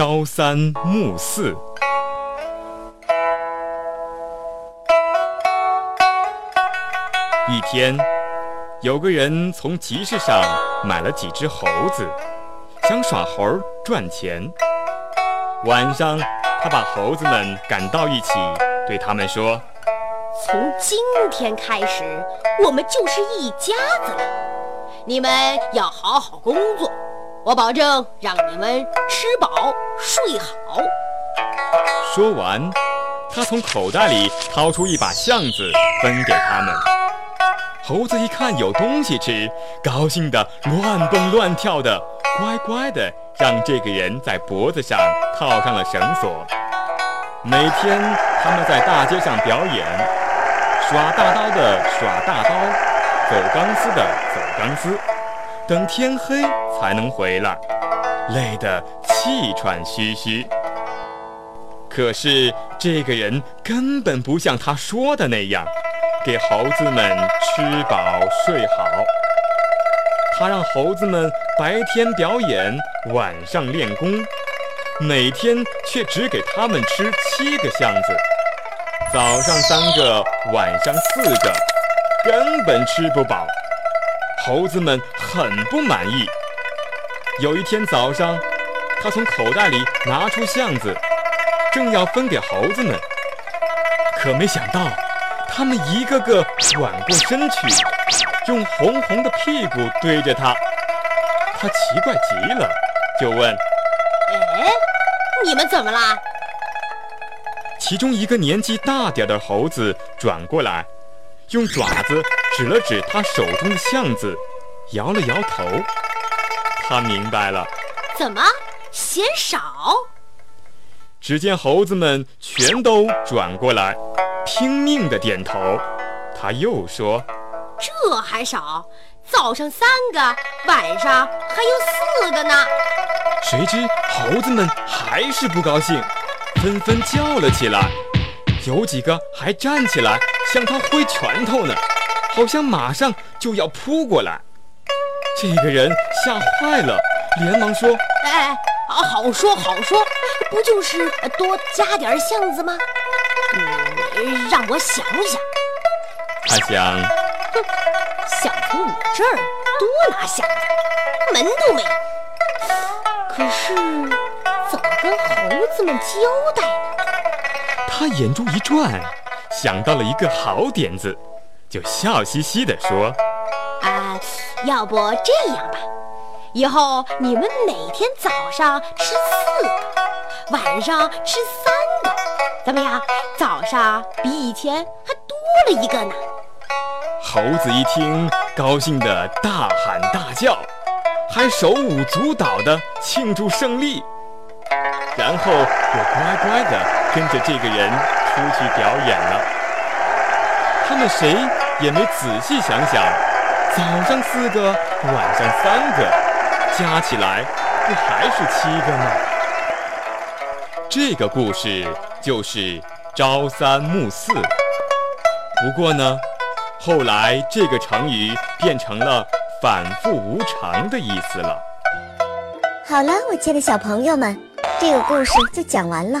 朝三暮四。一天，有个人从集市上买了几只猴子，想耍猴赚钱。晚上，他把猴子们赶到一起，对他们说：“从今天开始，我们就是一家子了。你们要好好工作，我保证让你们吃饱睡好。”说完，他从口袋里掏出一把橡子，分给他们。猴子一看有东西吃，高兴得乱蹦乱跳的，乖乖的让这个人在脖子上套上了绳索。每天他们在大街上表演，耍大刀的耍大刀，走钢丝的走钢丝，等天黑才能回来，累得气喘吁吁。可是这个人根本不像他说的那样。给猴子们吃饱睡好，他让猴子们白天表演，晚上练功，每天却只给他们吃七个橡子，早上三个，晚上四个，根本吃不饱。猴子们很不满意。有一天早上，他从口袋里拿出橡子，正要分给猴子们，可没想到。他们一个个转过身去，用红红的屁股对着他。他奇怪极了，就问：“哎，你们怎么啦？”其中一个年纪大点的猴子转过来，用爪子指了指他手中的橡子，摇了摇头。他明白了，怎么嫌少？只见猴子们全都转过来。拼命的点头，他又说：“这还少，早上三个，晚上还有四个呢。”谁知猴子们还是不高兴，纷纷叫了起来，有几个还站起来向他挥拳头呢，好像马上就要扑过来。这个人吓坏了，连忙说：“哎，好说好说，不就是多加点橡子吗？”嗯，让我想想。他想，哼，想从我这儿多拿橡子，门都没有。可是怎么跟猴子们交代呢？他眼珠一转，想到了一个好点子，就笑嘻嘻地说：“啊，要不这样吧，以后你们每天早上吃四个，晚上吃三个。”怎么样？早上比以前还多了一个呢。猴子一听，高兴的大喊大叫，还手舞足蹈的庆祝胜利，然后又乖乖的跟着这个人出去表演了。他们谁也没仔细想想，早上四个，晚上三个，加起来不还是七个吗？这个故事。就是朝三暮四。不过呢，后来这个成语变成了反复无常的意思了。好了，我亲爱的小朋友们，这个故事就讲完了。